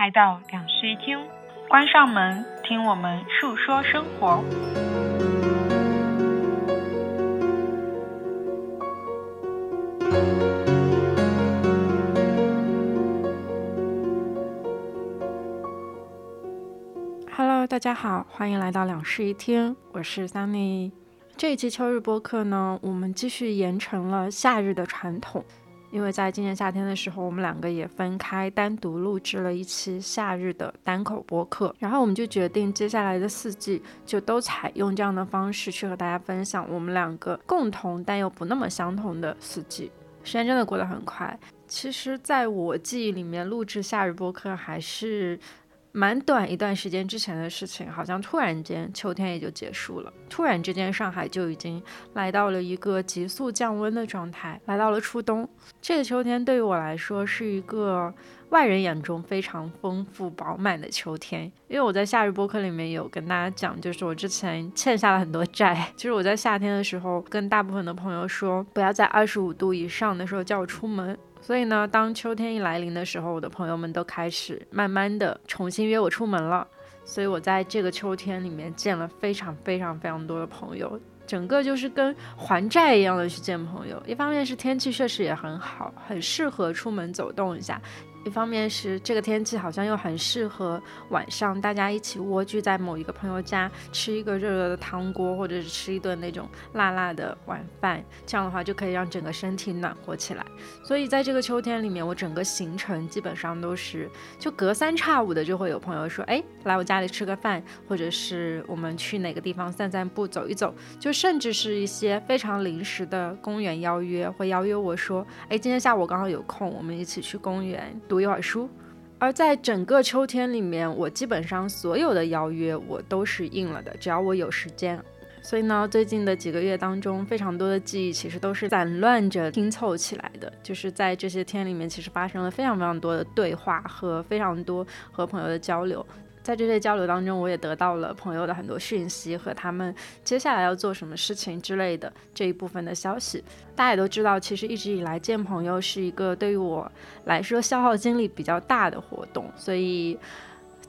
来到两室一厅，关上门，听我们述说生活。Hello，大家好，欢迎来到两室一厅，我是 Sunny。这一期秋日播客呢，我们继续延承了夏日的传统。因为在今年夏天的时候，我们两个也分开单独录制了一期夏日的单口播客，然后我们就决定接下来的四季就都采用这样的方式去和大家分享我们两个共同但又不那么相同的四季。时间真的过得很快，其实在我记忆里面，录制夏日播客还是。蛮短一段时间之前的事情，好像突然间秋天也就结束了。突然之间，上海就已经来到了一个急速降温的状态，来到了初冬。这个秋天对于我来说是一个外人眼中非常丰富饱满的秋天。因为我在夏日播客里面有跟大家讲，就是我之前欠下了很多债。就是我在夏天的时候跟大部分的朋友说，不要在二十五度以上的时候叫我出门。所以呢，当秋天一来临的时候，我的朋友们都开始慢慢的重新约我出门了。所以我在这个秋天里面见了非常非常非常多的朋友，整个就是跟还债一样的去见朋友。一方面是天气确实也很好，很适合出门走动一下。一方面是这个天气好像又很适合晚上大家一起蜗居在某一个朋友家吃一个热热的汤锅，或者是吃一顿那种辣辣的晚饭，这样的话就可以让整个身体暖和起来。所以在这个秋天里面，我整个行程基本上都是就隔三差五的就会有朋友说，哎，来我家里吃个饭，或者是我们去哪个地方散散步走一走，就甚至是一些非常临时的公园邀约，会邀约我说，哎，今天下午刚好有空，我们一起去公园。读一会儿书，而在整个秋天里面，我基本上所有的邀约我都是应了的，只要我有时间。所以呢，最近的几个月当中，非常多的记忆其实都是散乱着拼凑起来的。就是在这些天里面，其实发生了非常非常多的对话和非常多和朋友的交流。在这些交流当中，我也得到了朋友的很多讯息和他们接下来要做什么事情之类的这一部分的消息。大家也都知道，其实一直以来见朋友是一个对于我来说消耗精力比较大的活动，所以。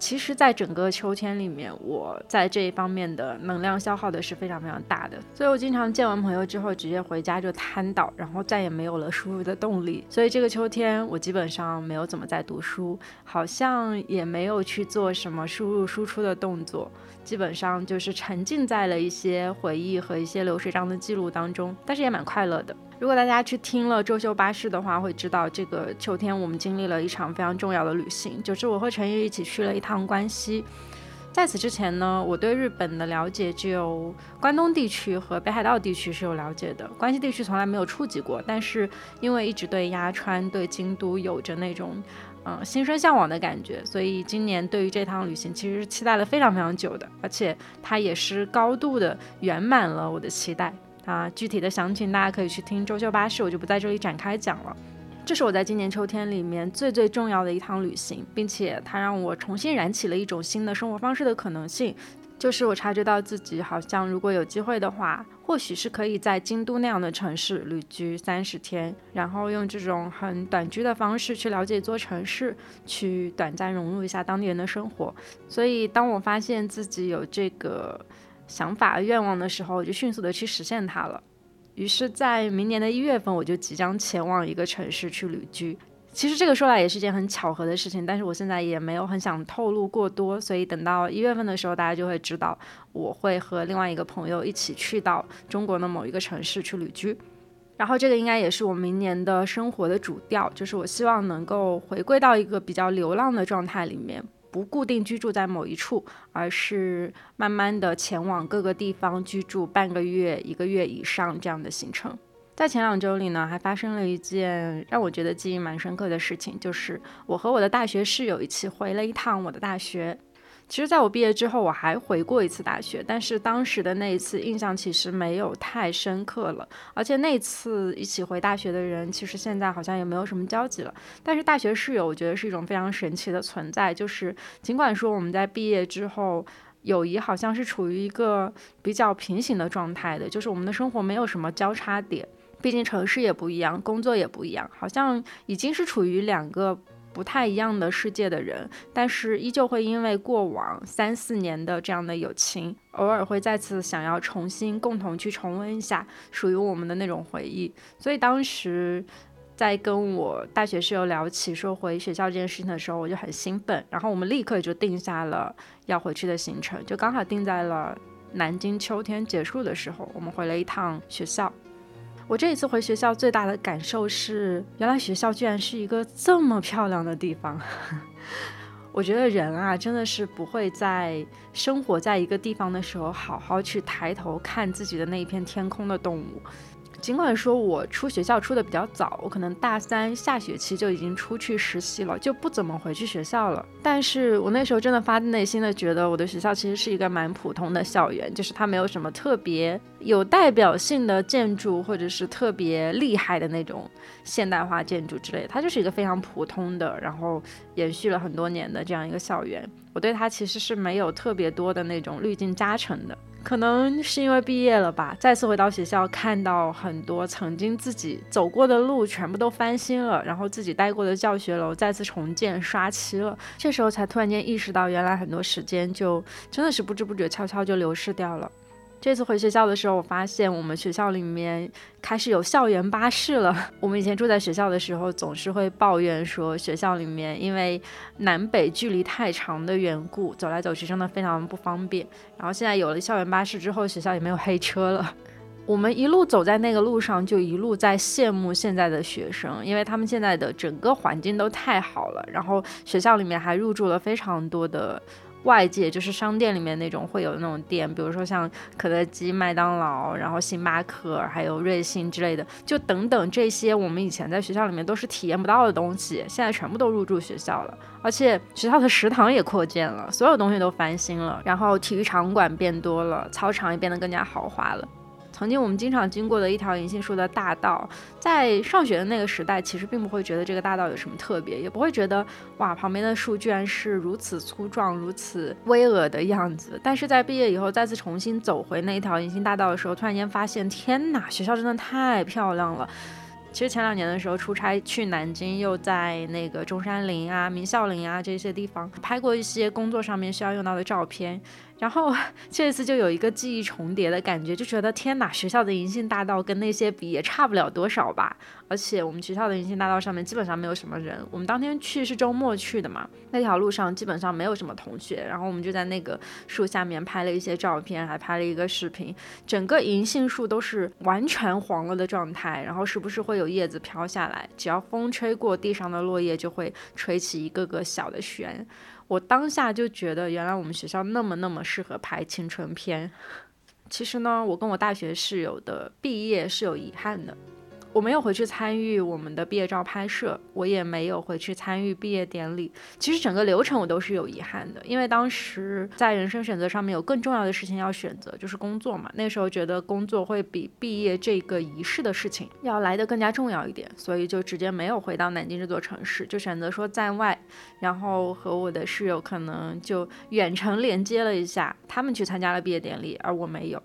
其实，在整个秋天里面，我在这一方面的能量消耗的是非常非常大的，所以我经常见完朋友之后，直接回家就瘫倒，然后再也没有了输入的动力。所以这个秋天，我基本上没有怎么在读书，好像也没有去做什么输入输出的动作。基本上就是沉浸在了一些回忆和一些流水账的记录当中，但是也蛮快乐的。如果大家去听了周休巴士的话，会知道这个秋天我们经历了一场非常重要的旅行，就是我和陈玉一起去了一趟关西。在此之前呢，我对日本的了解只有关东地区和北海道地区是有了解的，关西地区从来没有触及过。但是因为一直对鸭川、对京都有着那种。嗯，心生向往的感觉，所以今年对于这趟旅行其实是期待了非常非常久的，而且它也是高度的圆满了我的期待啊。具体的详情大家可以去听周休巴士，我就不在这里展开讲了。这是我在今年秋天里面最最重要的一趟旅行，并且它让我重新燃起了一种新的生活方式的可能性。就是我察觉到自己好像，如果有机会的话，或许是可以在京都那样的城市旅居三十天，然后用这种很短居的方式去了解一座城市，去短暂融入一下当地人的生活。所以，当我发现自己有这个想法、愿望的时候，我就迅速的去实现它了。于是，在明年的一月份，我就即将前往一个城市去旅居。其实这个说来也是一件很巧合的事情，但是我现在也没有很想透露过多，所以等到一月份的时候，大家就会知道我会和另外一个朋友一起去到中国的某一个城市去旅居。然后这个应该也是我明年的生活的主调，就是我希望能够回归到一个比较流浪的状态里面，不固定居住在某一处，而是慢慢的前往各个地方居住半个月、一个月以上这样的行程。在前两周里呢，还发生了一件让我觉得记忆蛮深刻的事情，就是我和我的大学室友一起回了一趟我的大学。其实，在我毕业之后，我还回过一次大学，但是当时的那一次印象其实没有太深刻了。而且那次一起回大学的人，其实现在好像也没有什么交集了。但是大学室友，我觉得是一种非常神奇的存在，就是尽管说我们在毕业之后，友谊好像是处于一个比较平行的状态的，就是我们的生活没有什么交叉点。毕竟城市也不一样，工作也不一样，好像已经是处于两个不太一样的世界的人，但是依旧会因为过往三四年的这样的友情，偶尔会再次想要重新共同去重温一下属于我们的那种回忆。所以当时在跟我大学室友聊起说回学校这件事情的时候，我就很兴奋，然后我们立刻就定下了要回去的行程，就刚好定在了南京秋天结束的时候，我们回了一趟学校。我这一次回学校最大的感受是，原来学校居然是一个这么漂亮的地方。我觉得人啊，真的是不会在生活在一个地方的时候，好好去抬头看自己的那一片天空的动物。尽管说我出学校出的比较早，我可能大三下学期就已经出去实习了，就不怎么回去学校了。但是我那时候真的发自内心的觉得，我的学校其实是一个蛮普通的校园，就是它没有什么特别有代表性的建筑，或者是特别厉害的那种现代化建筑之类的，它就是一个非常普通的，然后延续了很多年的这样一个校园。我对它其实是没有特别多的那种滤镜加成的。可能是因为毕业了吧，再次回到学校，看到很多曾经自己走过的路全部都翻新了，然后自己待过的教学楼再次重建刷漆了，这时候才突然间意识到，原来很多时间就真的是不知不觉悄悄就流逝掉了。这次回学校的时候，我发现我们学校里面开始有校园巴士了。我们以前住在学校的时候，总是会抱怨说学校里面因为南北距离太长的缘故，走来走去真的非常不方便。然后现在有了校园巴士之后，学校也没有黑车了。我们一路走在那个路上，就一路在羡慕现在的学生，因为他们现在的整个环境都太好了。然后学校里面还入驻了非常多的。外界就是商店里面那种会有那种店，比如说像肯德基、麦当劳，然后星巴克，还有瑞幸之类的，就等等这些我们以前在学校里面都是体验不到的东西，现在全部都入驻学校了，而且学校的食堂也扩建了，所有东西都翻新了，然后体育场馆变多了，操场也变得更加豪华了。曾经我们经常经过的一条银杏树的大道，在上学的那个时代，其实并不会觉得这个大道有什么特别，也不会觉得哇，旁边的树居然是如此粗壮、如此巍峨的样子。但是在毕业以后，再次重新走回那一条银杏大道的时候，突然间发现，天哪，学校真的太漂亮了。其实前两年的时候出差去南京，又在那个中山陵啊、明孝陵啊这些地方拍过一些工作上面需要用到的照片。然后 这次就有一个记忆重叠的感觉，就觉得天哪，学校的银杏大道跟那些比也差不了多少吧。而且我们学校的银杏大道上面基本上没有什么人。我们当天去是周末去的嘛，那条路上基本上没有什么同学。然后我们就在那个树下面拍了一些照片，还拍了一个视频。整个银杏树都是完全黄了的状态，然后时不时会有叶子飘下来，只要风吹过地上的落叶，就会吹起一个个小的旋。我当下就觉得，原来我们学校那么那么适合拍青春片。其实呢，我跟我大学室友的毕业是有遗憾的。我没有回去参与我们的毕业照拍摄，我也没有回去参与毕业典礼。其实整个流程我都是有遗憾的，因为当时在人生选择上面有更重要的事情要选择，就是工作嘛。那时候觉得工作会比毕业这个仪式的事情要来得更加重要一点，所以就直接没有回到南京这座城市，就选择说在外，然后和我的室友可能就远程连接了一下，他们去参加了毕业典礼，而我没有。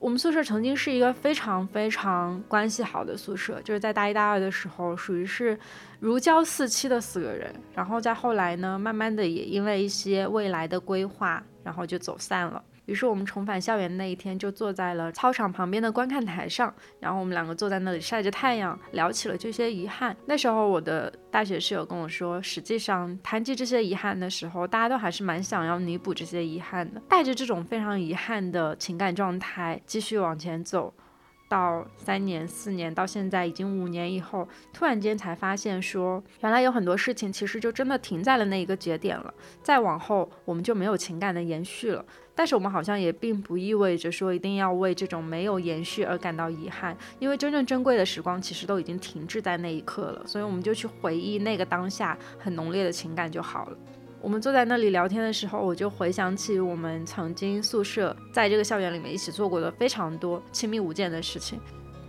我们宿舍曾经是一个非常非常关系好的宿舍，就是在大一、大二的时候，属于是如胶似漆的四个人。然后在后来呢，慢慢的也因为一些未来的规划，然后就走散了。于是我们重返校园那一天，就坐在了操场旁边的观看台上，然后我们两个坐在那里晒着太阳，聊起了这些遗憾。那时候我的大学室友跟我说，实际上谈及这些遗憾的时候，大家都还是蛮想要弥补这些遗憾的，带着这种非常遗憾的情感状态继续往前走。到三年、四年，到现在已经五年以后，突然间才发现说，原来有很多事情其实就真的停在了那一个节点了。再往后，我们就没有情感的延续了。但是我们好像也并不意味着说一定要为这种没有延续而感到遗憾，因为真正珍贵的时光其实都已经停滞在那一刻了。所以我们就去回忆那个当下很浓烈的情感就好了。我们坐在那里聊天的时候，我就回想起我们曾经宿舍在这个校园里面一起做过的非常多亲密无间的事情，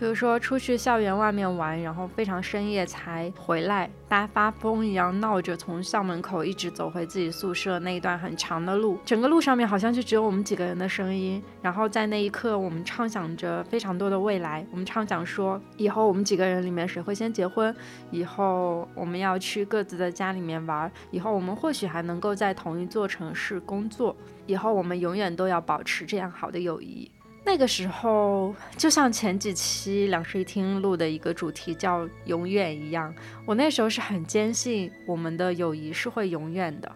比如说出去校园外面玩，然后非常深夜才回来，大家发疯一样闹着从校门口一直走回自己宿舍那一段很长的路，整个路上面好像就只有我们几个人的声音。然后在那一刻，我们畅想着非常多的未来，我们畅想说以后我们几个人里面谁会先结婚，以后我们要去各自的家里面玩，以后我们或许还能够在同一座城市工作，以后我们永远都要保持这样好的友谊。那个时候，就像前几期两室一厅录的一个主题叫“永远”一样，我那时候是很坚信我们的友谊是会永远的。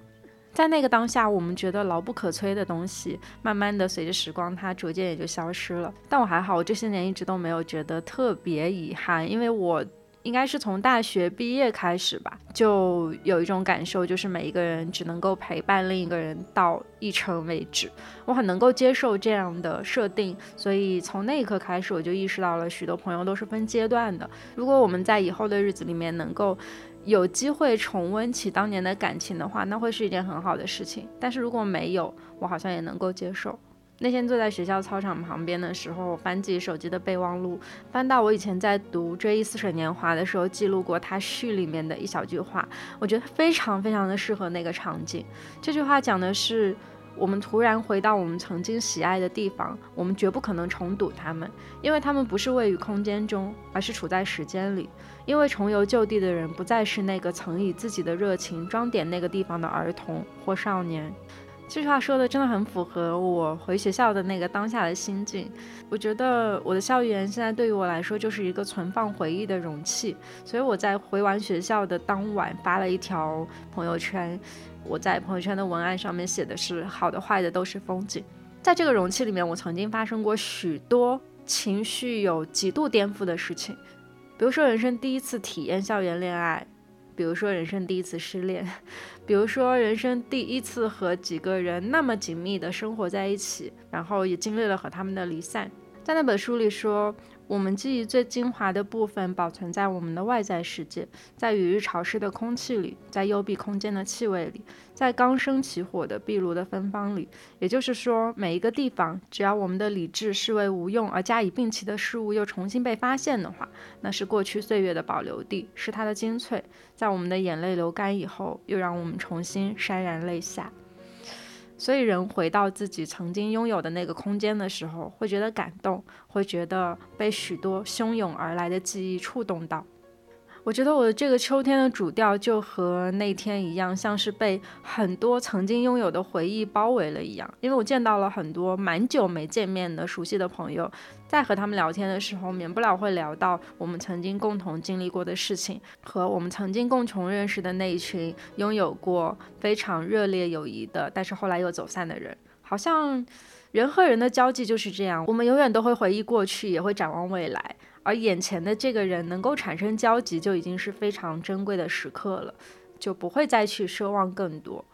在那个当下，我们觉得牢不可摧的东西，慢慢的随着时光，它逐渐也就消失了。但我还好，我这些年一直都没有觉得特别遗憾，因为我。应该是从大学毕业开始吧，就有一种感受，就是每一个人只能够陪伴另一个人到一程为止。我很能够接受这样的设定，所以从那一刻开始，我就意识到了许多朋友都是分阶段的。如果我们在以后的日子里面能够有机会重温起当年的感情的话，那会是一件很好的事情。但是如果没有，我好像也能够接受。那天坐在学校操场旁边的时候，翻自己手机的备忘录，翻到我以前在读《追忆似水年华》的时候记录过他序里面的一小句话，我觉得非常非常的适合那个场景。这句话讲的是，我们突然回到我们曾经喜爱的地方，我们绝不可能重睹他们，因为他们不是位于空间中，而是处在时间里。因为重游旧地的人，不再是那个曾以自己的热情装点那个地方的儿童或少年。这句话说的真的很符合我回学校的那个当下的心境。我觉得我的校园现在对于我来说就是一个存放回忆的容器，所以我在回完学校的当晚发了一条朋友圈。我在朋友圈的文案上面写的是“好的坏的都是风景”。在这个容器里面，我曾经发生过许多情绪有极度颠覆的事情，比如说人生第一次体验校园恋爱。比如说人生第一次失恋，比如说人生第一次和几个人那么紧密的生活在一起，然后也经历了和他们的离散。在那本书里说。我们记忆最精华的部分保存在我们的外在世界，在雨日潮湿的空气里，在幽闭空间的气味里，在刚升起火的壁炉的芬芳里。也就是说，每一个地方，只要我们的理智视为无用而加以摒弃的事物又重新被发现的话，那是过去岁月的保留地，是它的精粹。在我们的眼泪流干以后，又让我们重新潸然泪下。所以，人回到自己曾经拥有的那个空间的时候，会觉得感动，会觉得被许多汹涌而来的记忆触动到。我觉得我的这个秋天的主调就和那天一样，像是被很多曾经拥有的回忆包围了一样。因为我见到了很多蛮久没见面的熟悉的朋友，在和他们聊天的时候，免不了会聊到我们曾经共同经历过的事情，和我们曾经共同认识的那一群拥有过非常热烈友谊的，但是后来又走散的人。好像人和人的交际就是这样，我们永远都会回忆过去，也会展望未来。而眼前的这个人能够产生交集，就已经是非常珍贵的时刻了，就不会再去奢望更多。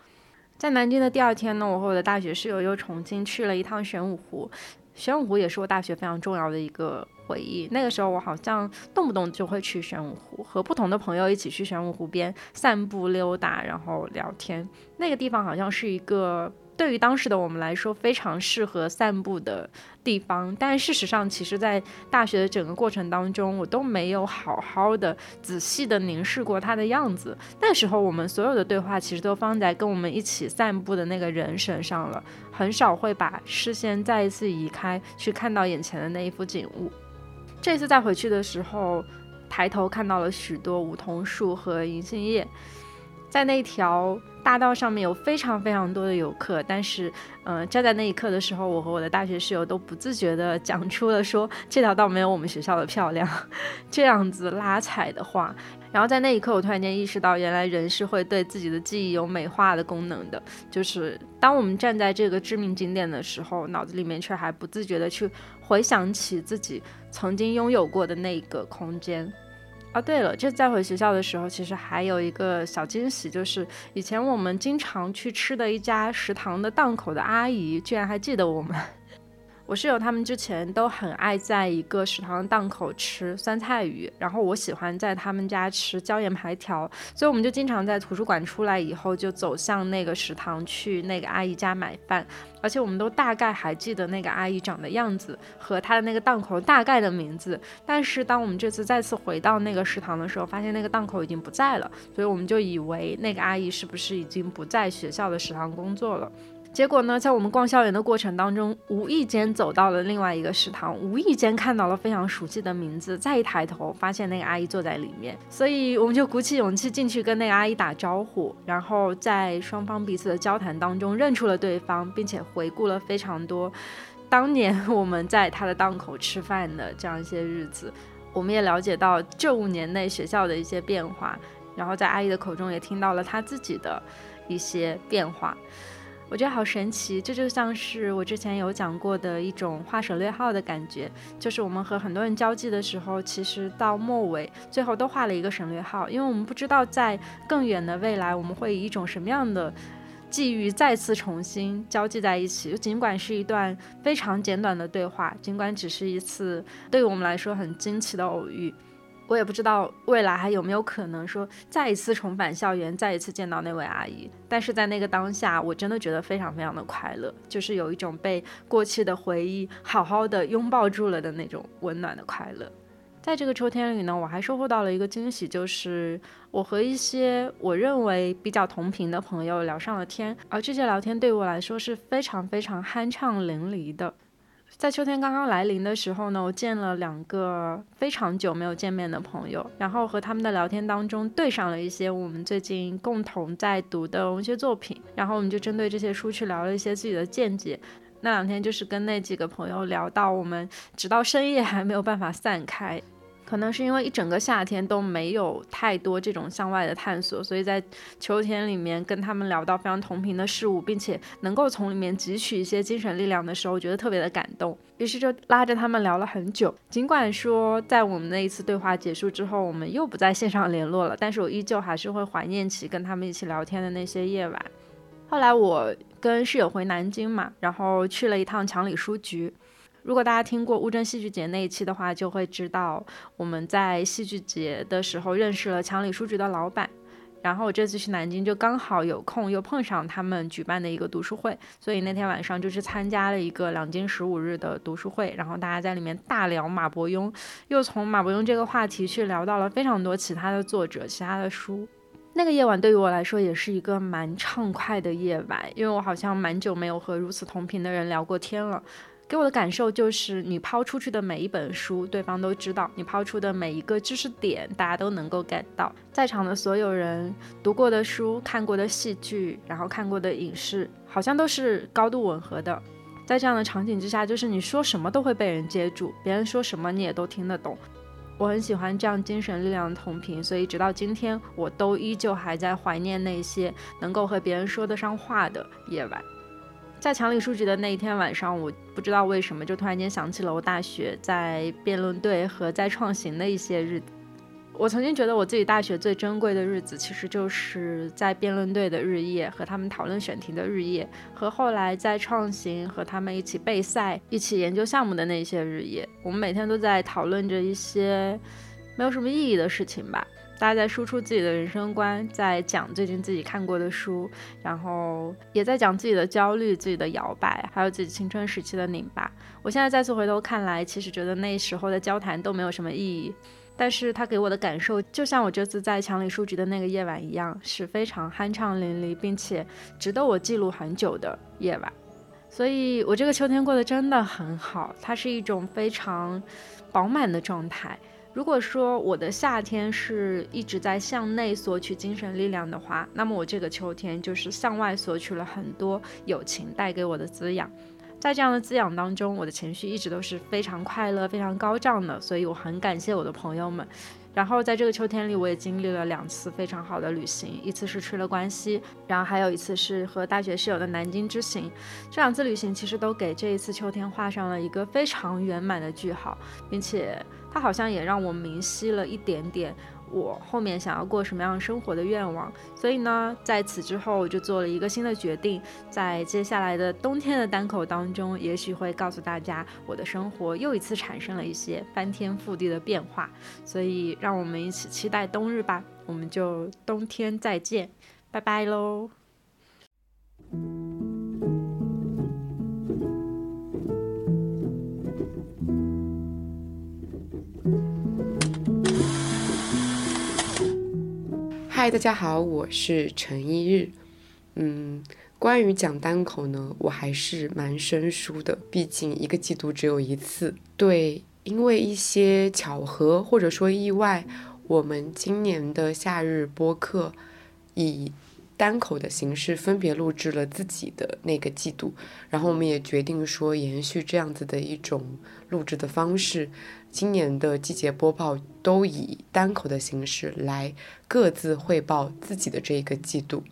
在南京的第二天呢，我和我的大学室友又重新去了一趟玄武湖。玄武湖也是我大学非常重要的一个回忆。那个时候我好像动不动就会去玄武湖，和不同的朋友一起去玄武湖边散步溜达，然后聊天。那个地方好像是一个。对于当时的我们来说，非常适合散步的地方。但事实上，其实，在大学的整个过程当中，我都没有好好的、仔细的凝视过它的样子。那时候，我们所有的对话其实都放在跟我们一起散步的那个人身上了，很少会把视线再一次移开，去看到眼前的那一幅景物。这次再回去的时候，抬头看到了许多梧桐树和银杏叶，在那条。大道上面有非常非常多的游客，但是，嗯，站在那一刻的时候，我和我的大学室友都不自觉地讲出了说这条道没有我们学校的漂亮，这样子拉踩的话。然后在那一刻，我突然间意识到，原来人是会对自己的记忆有美化的功能的，就是当我们站在这个知名景点的时候，脑子里面却还不自觉地去回想起自己曾经拥有过的那个空间。啊，对了，这再回学校的时候，其实还有一个小惊喜，就是以前我们经常去吃的一家食堂的档口的阿姨，居然还记得我们。我室友他们之前都很爱在一个食堂档口吃酸菜鱼，然后我喜欢在他们家吃椒盐排条，所以我们就经常在图书馆出来以后就走向那个食堂去那个阿姨家买饭，而且我们都大概还记得那个阿姨长的样子和她的那个档口大概的名字。但是当我们这次再次回到那个食堂的时候，发现那个档口已经不在了，所以我们就以为那个阿姨是不是已经不在学校的食堂工作了。结果呢，在我们逛校园的过程当中，无意间走到了另外一个食堂，无意间看到了非常熟悉的名字，再一抬头发现那个阿姨坐在里面，所以我们就鼓起勇气进去跟那个阿姨打招呼，然后在双方彼此的交谈当中认出了对方，并且回顾了非常多当年我们在他的档口吃饭的这样一些日子，我们也了解到这五年内学校的一些变化，然后在阿姨的口中也听到了她自己的一些变化。我觉得好神奇，这就像是我之前有讲过的一种画省略号的感觉，就是我们和很多人交际的时候，其实到末尾最后都画了一个省略号，因为我们不知道在更远的未来，我们会以一种什么样的际遇再次重新交际在一起。就尽管是一段非常简短的对话，尽管只是一次对于我们来说很惊奇的偶遇。我也不知道未来还有没有可能说再一次重返校园，再一次见到那位阿姨。但是在那个当下，我真的觉得非常非常的快乐，就是有一种被过去的回忆好好的拥抱住了的那种温暖的快乐。在这个秋天里呢，我还收获到了一个惊喜，就是我和一些我认为比较同频的朋友聊上了天，而这些聊天对我来说是非常非常酣畅淋漓的。在秋天刚刚来临的时候呢，我见了两个非常久没有见面的朋友，然后和他们的聊天当中对上了一些我们最近共同在读的文学作品，然后我们就针对这些书去聊了一些自己的见解。那两天就是跟那几个朋友聊到我们直到深夜还没有办法散开。可能是因为一整个夏天都没有太多这种向外的探索，所以在秋天里面跟他们聊到非常同频的事物，并且能够从里面汲取一些精神力量的时候，我觉得特别的感动。于是就拉着他们聊了很久。尽管说在我们那一次对话结束之后，我们又不在线上联络了，但是我依旧还是会怀念起跟他们一起聊天的那些夜晚。后来我跟室友回南京嘛，然后去了一趟强理书局。如果大家听过乌镇戏剧节那一期的话，就会知道我们在戏剧节的时候认识了强理书局的老板。然后我这次去南京就刚好有空，又碰上他们举办的一个读书会，所以那天晚上就去参加了一个两京十五日的读书会。然后大家在里面大聊马伯庸，又从马伯庸这个话题去聊到了非常多其他的作者、其他的书。那个夜晚对于我来说也是一个蛮畅快的夜晚，因为我好像蛮久没有和如此同频的人聊过天了。给我的感受就是，你抛出去的每一本书，对方都知道；你抛出的每一个知识点，大家都能够 get 到。在场的所有人读过的书、看过的戏剧，然后看过的影视，好像都是高度吻合的。在这样的场景之下，就是你说什么都会被人接住，别人说什么你也都听得懂。我很喜欢这样精神力量的同频，所以直到今天，我都依旧还在怀念那些能够和别人说得上话的夜晚。在强理书局的那一天晚上，我不知道为什么就突然间想起了我大学在辩论队和在创行的一些日子。我曾经觉得我自己大学最珍贵的日子，其实就是在辩论队的日夜和他们讨论选题的日夜，和后来在创行和他们一起备赛、一起研究项目的那些日夜。我们每天都在讨论着一些没有什么意义的事情吧。大家在输出自己的人生观，在讲最近自己看过的书，然后也在讲自己的焦虑、自己的摇摆，还有自己青春时期的拧巴。我现在再次回头看来，其实觉得那时候的交谈都没有什么意义，但是他给我的感受，就像我这次在强里书局的那个夜晚一样，是非常酣畅淋漓，并且值得我记录很久的夜晚。所以，我这个秋天过得真的很好，它是一种非常饱满的状态。如果说我的夏天是一直在向内索取精神力量的话，那么我这个秋天就是向外索取了很多友情带给我的滋养。在这样的滋养当中，我的情绪一直都是非常快乐、非常高涨的，所以我很感谢我的朋友们。然后在这个秋天里，我也经历了两次非常好的旅行，一次是去了关西，然后还有一次是和大学室友的南京之行。这两次旅行其实都给这一次秋天画上了一个非常圆满的句号，并且。它好像也让我明晰了一点点我后面想要过什么样生活的愿望。所以呢，在此之后，我就做了一个新的决定，在接下来的冬天的单口当中，也许会告诉大家，我的生活又一次产生了一些翻天覆地的变化。所以，让我们一起期待冬日吧，我们就冬天再见，拜拜喽。嗨，大家好，我是陈一日。嗯，关于讲单口呢，我还是蛮生疏的，毕竟一个季度只有一次。对，因为一些巧合或者说意外，我们今年的夏日播客以单口的形式分别录制了自己的那个季度，然后我们也决定说延续这样子的一种录制的方式。今年的季节播报都以单口的形式来各自汇报自己的这一个季度。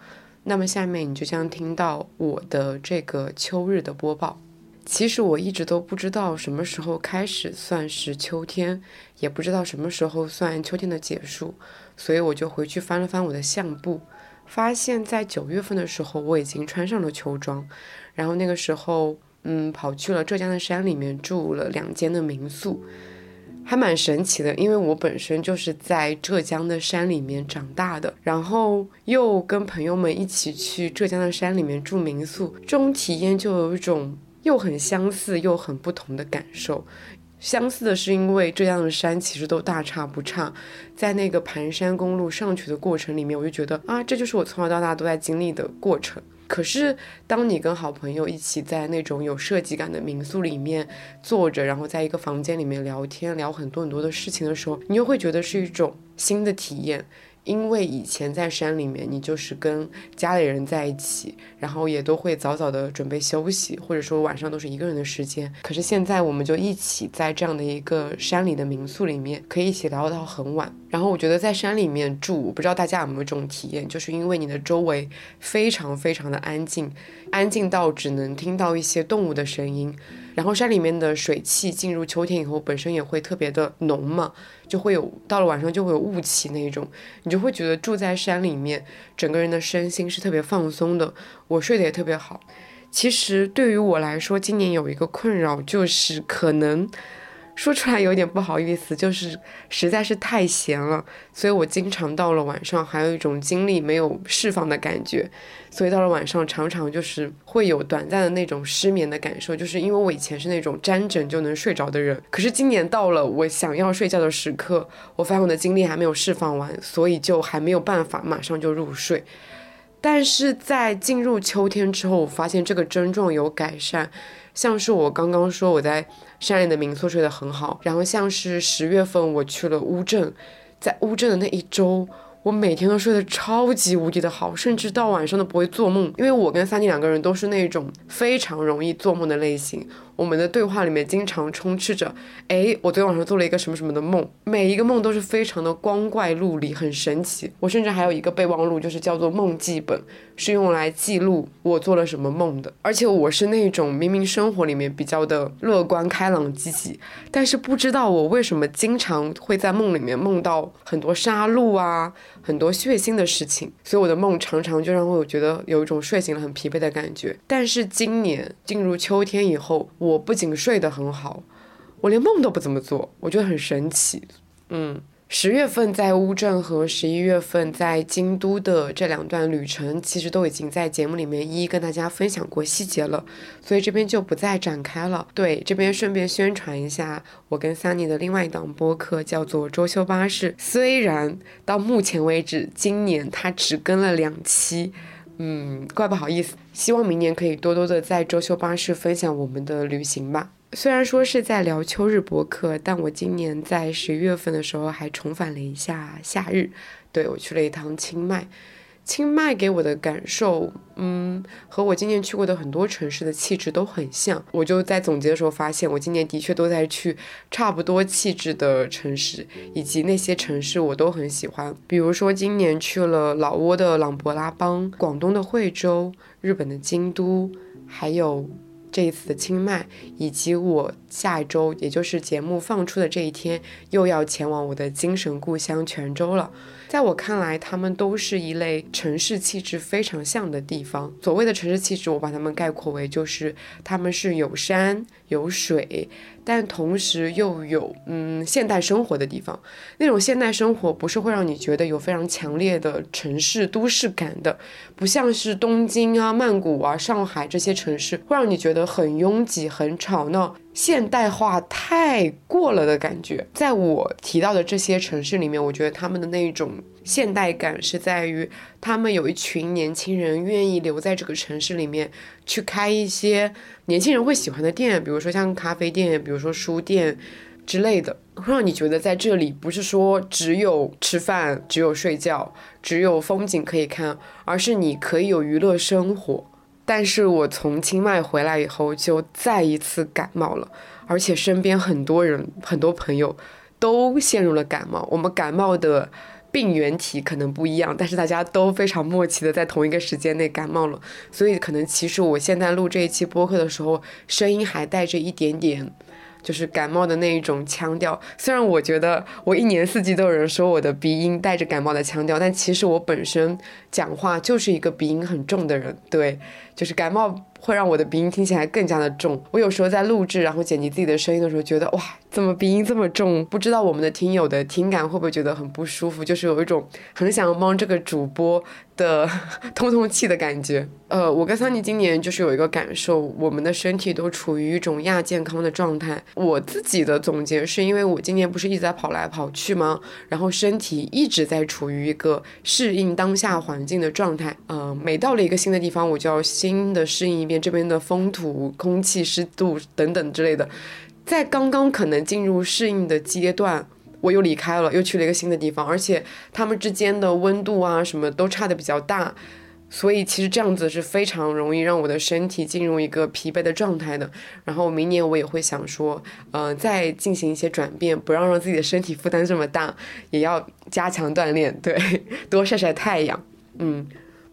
那么下面你就将听到我的这个秋日的播报。其实我一直都不知道什么时候开始算是秋天，也不知道什么时候算秋天的结束，所以我就回去翻了翻我的相簿，发现在九月份的时候我已经穿上了秋装，然后那个时候嗯跑去了浙江的山里面住了两间的民宿。还蛮神奇的，因为我本身就是在浙江的山里面长大的，然后又跟朋友们一起去浙江的山里面住民宿，这种体验就有一种又很相似又很不同的感受。相似的是，因为浙江的山其实都大差不差，在那个盘山公路上去的过程里面，我就觉得啊，这就是我从小到大都在经历的过程。可是，当你跟好朋友一起在那种有设计感的民宿里面坐着，然后在一个房间里面聊天，聊很多很多的事情的时候，你又会觉得是一种新的体验。因为以前在山里面，你就是跟家里人在一起，然后也都会早早的准备休息，或者说晚上都是一个人的时间。可是现在，我们就一起在这样的一个山里的民宿里面，可以一起聊到很晚。然后我觉得在山里面住，我不知道大家有没有这种体验，就是因为你的周围非常非常的安静，安静到只能听到一些动物的声音。然后山里面的水汽进入秋天以后，本身也会特别的浓嘛，就会有到了晚上就会有雾气那一种，你就会觉得住在山里面，整个人的身心是特别放松的，我睡得也特别好。其实对于我来说，今年有一个困扰就是可能。说出来有点不好意思，就是实在是太闲了，所以我经常到了晚上还有一种精力没有释放的感觉，所以到了晚上常常就是会有短暂的那种失眠的感受，就是因为我以前是那种沾枕就能睡着的人，可是今年到了我想要睡觉的时刻，我发现我的精力还没有释放完，所以就还没有办法马上就入睡。但是在进入秋天之后，我发现这个症状有改善，像是我刚刚说我在。山里的民宿睡得很好，然后像是十月份我去了乌镇，在乌镇的那一周。我每天都睡得超级无敌的好，甚至到晚上都不会做梦，因为我跟三妮两个人都是那种非常容易做梦的类型。我们的对话里面经常充斥着，哎，我昨天晚上做了一个什么什么的梦，每一个梦都是非常的光怪陆离，很神奇。我甚至还有一个备忘录，就是叫做梦记本，是用来记录我做了什么梦的。而且我是那种明明生活里面比较的乐观开朗积极，但是不知道我为什么经常会在梦里面梦到很多杀戮啊。很多血腥的事情，所以我的梦常常就让我觉得有一种睡醒了很疲惫的感觉。但是今年进入秋天以后，我我不仅睡得很好，我连梦都不怎么做，我觉得很神奇。嗯。十月份在乌镇和十一月份在京都的这两段旅程，其实都已经在节目里面一一跟大家分享过细节了，所以这边就不再展开了。对，这边顺便宣传一下，我跟 Sunny 的另外一档播客叫做《周休巴士》，虽然到目前为止今年它只更了两期，嗯，怪不好意思，希望明年可以多多的在周休巴士分享我们的旅行吧。虽然说是在聊秋日博客，但我今年在十一月份的时候还重返了一下夏日。对我去了一趟清迈，清迈给我的感受，嗯，和我今年去过的很多城市的气质都很像。我就在总结的时候发现，我今年的确都在去差不多气质的城市，以及那些城市我都很喜欢。比如说今年去了老挝的琅勃拉邦、广东的惠州、日本的京都，还有。这一次的清迈，以及我下一周，也就是节目放出的这一天，又要前往我的精神故乡泉州了。在我看来，他们都是一类城市气质非常像的地方。所谓的城市气质，我把它们概括为就是他们是有山有水，但同时又有嗯现代生活的地方。那种现代生活不是会让你觉得有非常强烈的城市都市感的，不像是东京啊、曼谷啊、上海这些城市，会让你觉得很拥挤、很吵闹。现代化太过了的感觉，在我提到的这些城市里面，我觉得他们的那一种现代感是在于，他们有一群年轻人愿意留在这个城市里面，去开一些年轻人会喜欢的店，比如说像咖啡店，比如说书店之类的，会让你觉得在这里不是说只有吃饭、只有睡觉、只有风景可以看，而是你可以有娱乐生活。但是我从清迈回来以后，就再一次感冒了，而且身边很多人、很多朋友都陷入了感冒。我们感冒的病原体可能不一样，但是大家都非常默契的在同一个时间内感冒了。所以可能其实我现在录这一期播客的时候，声音还带着一点点。就是感冒的那一种腔调，虽然我觉得我一年四季都有人说我的鼻音带着感冒的腔调，但其实我本身讲话就是一个鼻音很重的人。对，就是感冒会让我的鼻音听起来更加的重。我有时候在录制然后剪辑自己的声音的时候，觉得哇，怎么鼻音这么重？不知道我们的听友的听感会不会觉得很不舒服？就是有一种很想帮这个主播。的 通通气的感觉，呃，我跟桑尼今年就是有一个感受，我们的身体都处于一种亚健康的状态。我自己的总结是因为我今年不是一直在跑来跑去吗？然后身体一直在处于一个适应当下环境的状态。嗯，每到了一个新的地方，我就要新的适应一遍这边的风土、空气、湿度等等之类的。在刚刚可能进入适应的阶段。我又离开了，又去了一个新的地方，而且他们之间的温度啊什么都差的比较大，所以其实这样子是非常容易让我的身体进入一个疲惫的状态的。然后明年我也会想说，呃，再进行一些转变，不要让自己的身体负担这么大，也要加强锻炼，对，多晒晒太阳，嗯。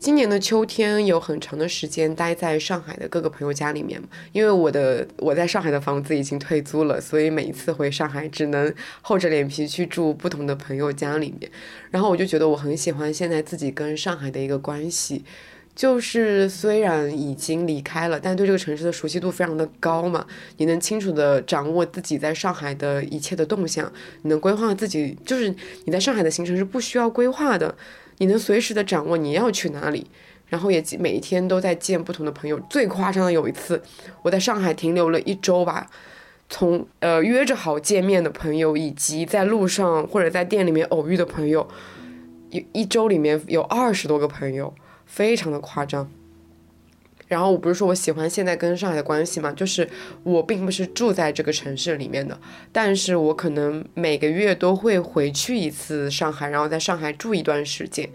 今年的秋天有很长的时间待在上海的各个朋友家里面因为我的我在上海的房子已经退租了，所以每一次回上海只能厚着脸皮去住不同的朋友家里面。然后我就觉得我很喜欢现在自己跟上海的一个关系，就是虽然已经离开了，但对这个城市的熟悉度非常的高嘛。你能清楚的掌握自己在上海的一切的动向，你能规划自己，就是你在上海的行程是不需要规划的。你能随时的掌握你要去哪里，然后也每一天都在见不同的朋友。最夸张的有一次，我在上海停留了一周吧，从呃约着好见面的朋友，以及在路上或者在店里面偶遇的朋友，一一周里面有二十多个朋友，非常的夸张。然后我不是说我喜欢现在跟上海的关系嘛，就是我并不是住在这个城市里面的，但是我可能每个月都会回去一次上海，然后在上海住一段时间，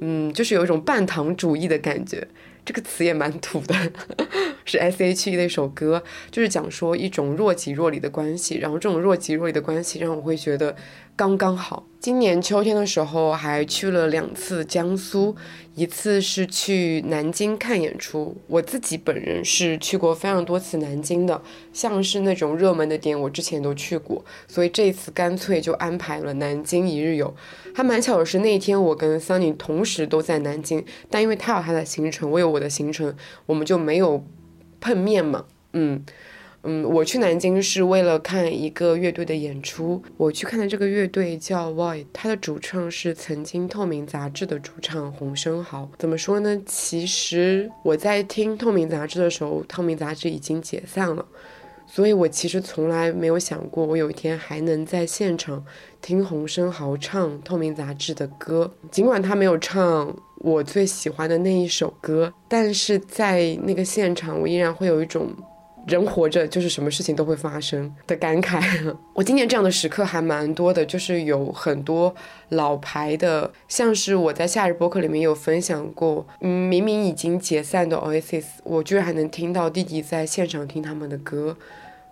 嗯，就是有一种半糖主义的感觉。这个词也蛮土的，是 S.H.E 的一首歌，就是讲说一种若即若离的关系，然后这种若即若离的关系让我会觉得刚刚好。今年秋天的时候还去了两次江苏，一次是去南京看演出。我自己本人是去过非常多次南京的，像是那种热门的点我之前都去过，所以这次干脆就安排了南京一日游。还蛮巧的是那天我跟桑尼同时都在南京，但因为他有他的行程，我有我的行程，我们就没有碰面嘛。嗯。嗯，我去南京是为了看一个乐队的演出。我去看的这个乐队叫 Void，它的主唱是曾经透明杂志的主唱洪生豪。怎么说呢？其实我在听透明杂志的时候，透明杂志已经解散了，所以我其实从来没有想过，我有一天还能在现场听洪生豪唱透明杂志的歌。尽管他没有唱我最喜欢的那一首歌，但是在那个现场，我依然会有一种。人活着就是什么事情都会发生的感慨。我今年这样的时刻还蛮多的，就是有很多老牌的，像是我在夏日播客里面有分享过，嗯，明明已经解散的 Oasis，我居然还能听到弟弟在现场听他们的歌，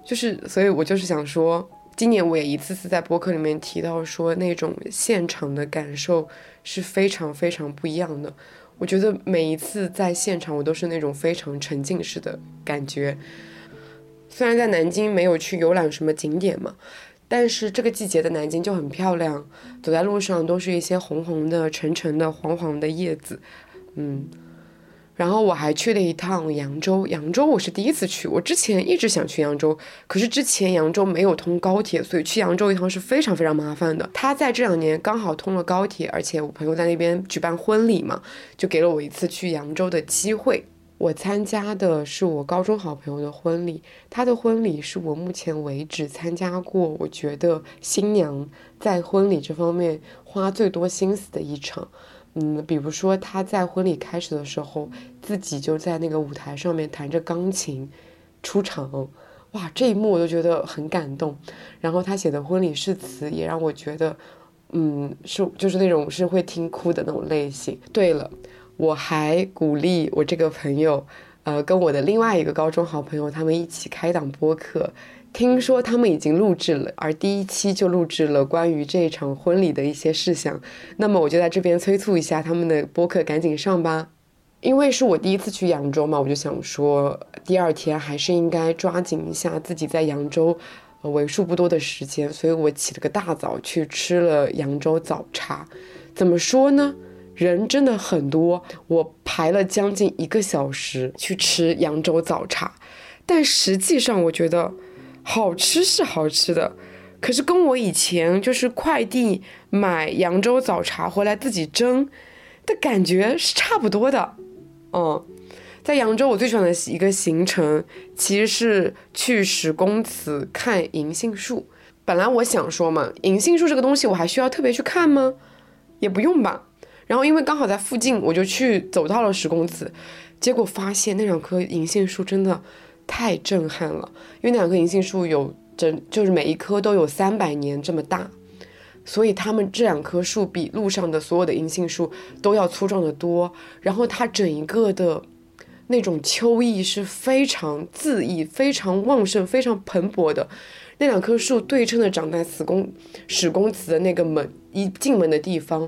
就是，所以我就是想说，今年我也一次次在播客里面提到说，那种现场的感受是非常非常不一样的。我觉得每一次在现场，我都是那种非常沉浸式的感觉。虽然在南京没有去游览什么景点嘛，但是这个季节的南京就很漂亮，走在路上都是一些红红的、橙橙的、黄黄的叶子，嗯。然后我还去了一趟扬州，扬州我是第一次去，我之前一直想去扬州，可是之前扬州没有通高铁，所以去扬州一趟是非常非常麻烦的。他在这两年刚好通了高铁，而且我朋友在那边举办婚礼嘛，就给了我一次去扬州的机会。我参加的是我高中好朋友的婚礼，他的婚礼是我目前为止参加过，我觉得新娘在婚礼这方面花最多心思的一场。嗯，比如说他在婚礼开始的时候，自己就在那个舞台上面弹着钢琴出场，哇，这一幕我都觉得很感动。然后他写的婚礼誓词也让我觉得，嗯，是就是那种是会听哭的那种类型。对了，我还鼓励我这个朋友，呃，跟我的另外一个高中好朋友，他们一起开档播客。听说他们已经录制了，而第一期就录制了关于这一场婚礼的一些事项。那么我就在这边催促一下他们的播客，赶紧上吧。因为是我第一次去扬州嘛，我就想说，第二天还是应该抓紧一下自己在扬州为数不多的时间，所以我起了个大早去吃了扬州早茶。怎么说呢？人真的很多，我排了将近一个小时去吃扬州早茶，但实际上我觉得。好吃是好吃的，可是跟我以前就是快递买扬州早茶回来自己蒸的感觉是差不多的。嗯，在扬州我最喜欢的一个行程其实是去石公祠看银杏树。本来我想说嘛，银杏树这个东西我还需要特别去看吗？也不用吧。然后因为刚好在附近，我就去走到了十公祠，结果发现那两棵银杏树真的。太震撼了，因为那两棵银杏树有整，就是每一棵都有三百年这么大，所以它们这两棵树比路上的所有的银杏树都要粗壮的多。然后它整一个的那种秋意是非常恣意、非常旺盛、非常蓬勃的。那两棵树对称的长在史公史公祠的那个门一进门的地方。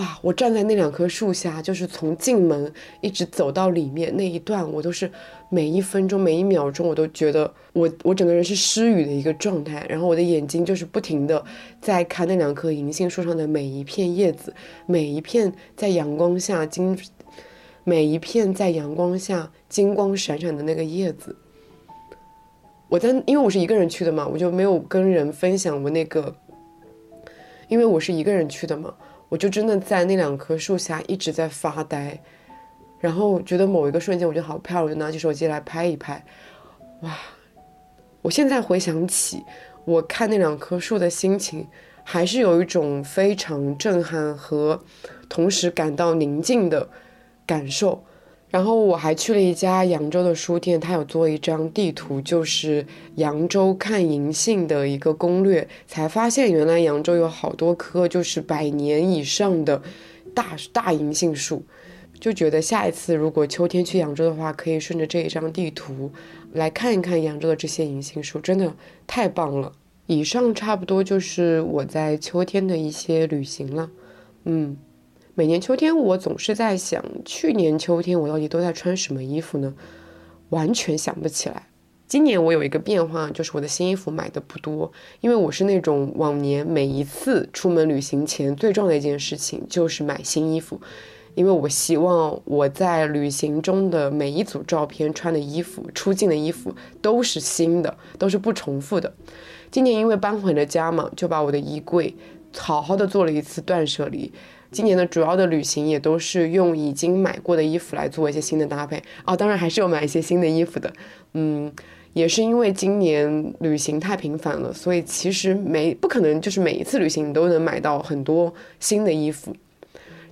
哇！我站在那两棵树下，就是从进门一直走到里面那一段，我都是每一分钟、每一秒钟，我都觉得我我整个人是失语的一个状态。然后我的眼睛就是不停的在看那两棵银杏树上的每一片叶子，每一片在阳光下金，每一片在阳光下金光闪闪的那个叶子。我在，因为我是一个人去的嘛，我就没有跟人分享我那个，因为我是一个人去的嘛。我就真的在那两棵树下一直在发呆，然后觉得某一个瞬间我觉得好漂亮，我就拿起手机来拍一拍。哇！我现在回想起我看那两棵树的心情，还是有一种非常震撼和同时感到宁静的感受。然后我还去了一家扬州的书店，他有做一张地图，就是扬州看银杏的一个攻略，才发现原来扬州有好多棵就是百年以上的大大银杏树，就觉得下一次如果秋天去扬州的话，可以顺着这一张地图来看一看扬州的这些银杏树，真的太棒了。以上差不多就是我在秋天的一些旅行了，嗯。每年秋天，我总是在想，去年秋天我到底都在穿什么衣服呢？完全想不起来。今年我有一个变化，就是我的新衣服买的不多，因为我是那种往年每一次出门旅行前最重要的一件事情就是买新衣服，因为我希望我在旅行中的每一组照片穿的衣服、出镜的衣服都是新的，都是不重复的。今年因为搬回了家嘛，就把我的衣柜好好的做了一次断舍离。今年的主要的旅行也都是用已经买过的衣服来做一些新的搭配哦，当然还是有买一些新的衣服的，嗯，也是因为今年旅行太频繁了，所以其实没不可能就是每一次旅行你都能买到很多新的衣服。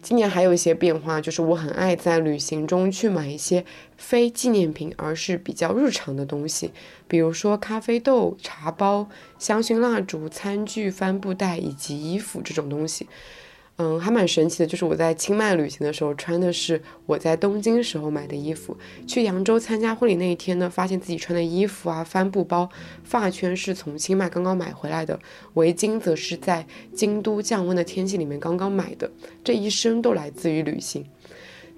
今年还有一些变化，就是我很爱在旅行中去买一些非纪念品，而是比较日常的东西，比如说咖啡豆、茶包、香薰蜡烛、餐具、帆布袋以及衣服这种东西。嗯，还蛮神奇的，就是我在清迈旅行的时候穿的是我在东京时候买的衣服。去扬州参加婚礼那一天呢，发现自己穿的衣服啊、帆布包、发圈是从清迈刚刚买回来的，围巾则是在京都降温的天气里面刚刚买的，这一身都来自于旅行。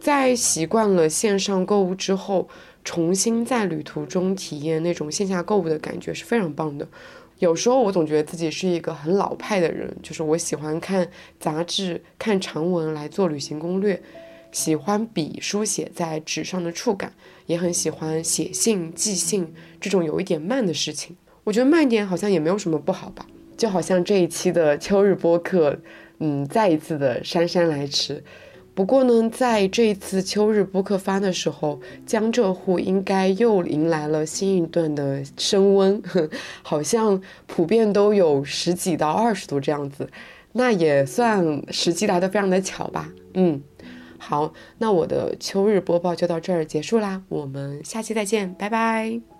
在习惯了线上购物之后，重新在旅途中体验那种线下购物的感觉是非常棒的。有时候我总觉得自己是一个很老派的人，就是我喜欢看杂志、看长文来做旅行攻略，喜欢笔书写在纸上的触感，也很喜欢写信、寄信这种有一点慢的事情。我觉得慢一点好像也没有什么不好吧。就好像这一期的秋日播客，嗯，再一次的姗姗来迟。不过呢，在这一次秋日播客发的时候，江浙沪应该又迎来了新一段的升温，好像普遍都有十几到二十度这样子，那也算时机来的非常的巧吧。嗯，好，那我的秋日播报就到这儿结束啦，我们下期再见，拜拜。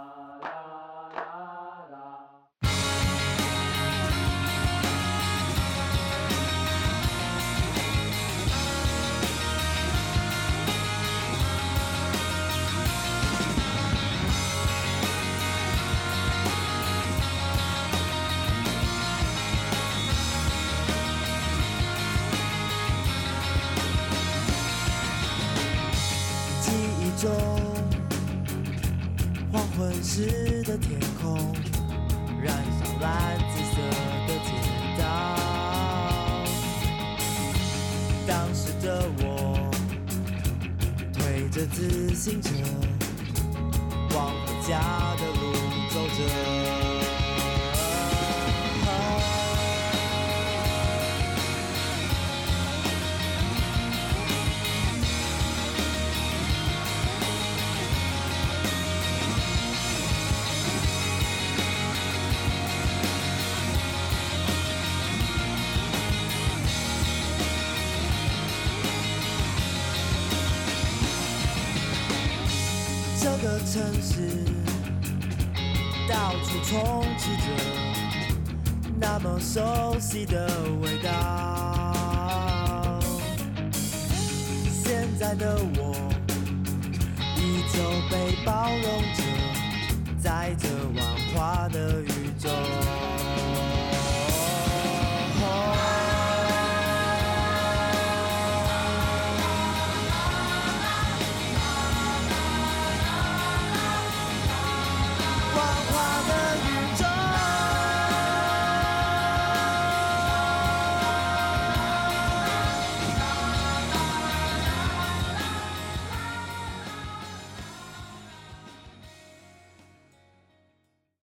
到处充斥着那么熟悉的味道。现在的我依旧被包容着，在这万花的宇宙。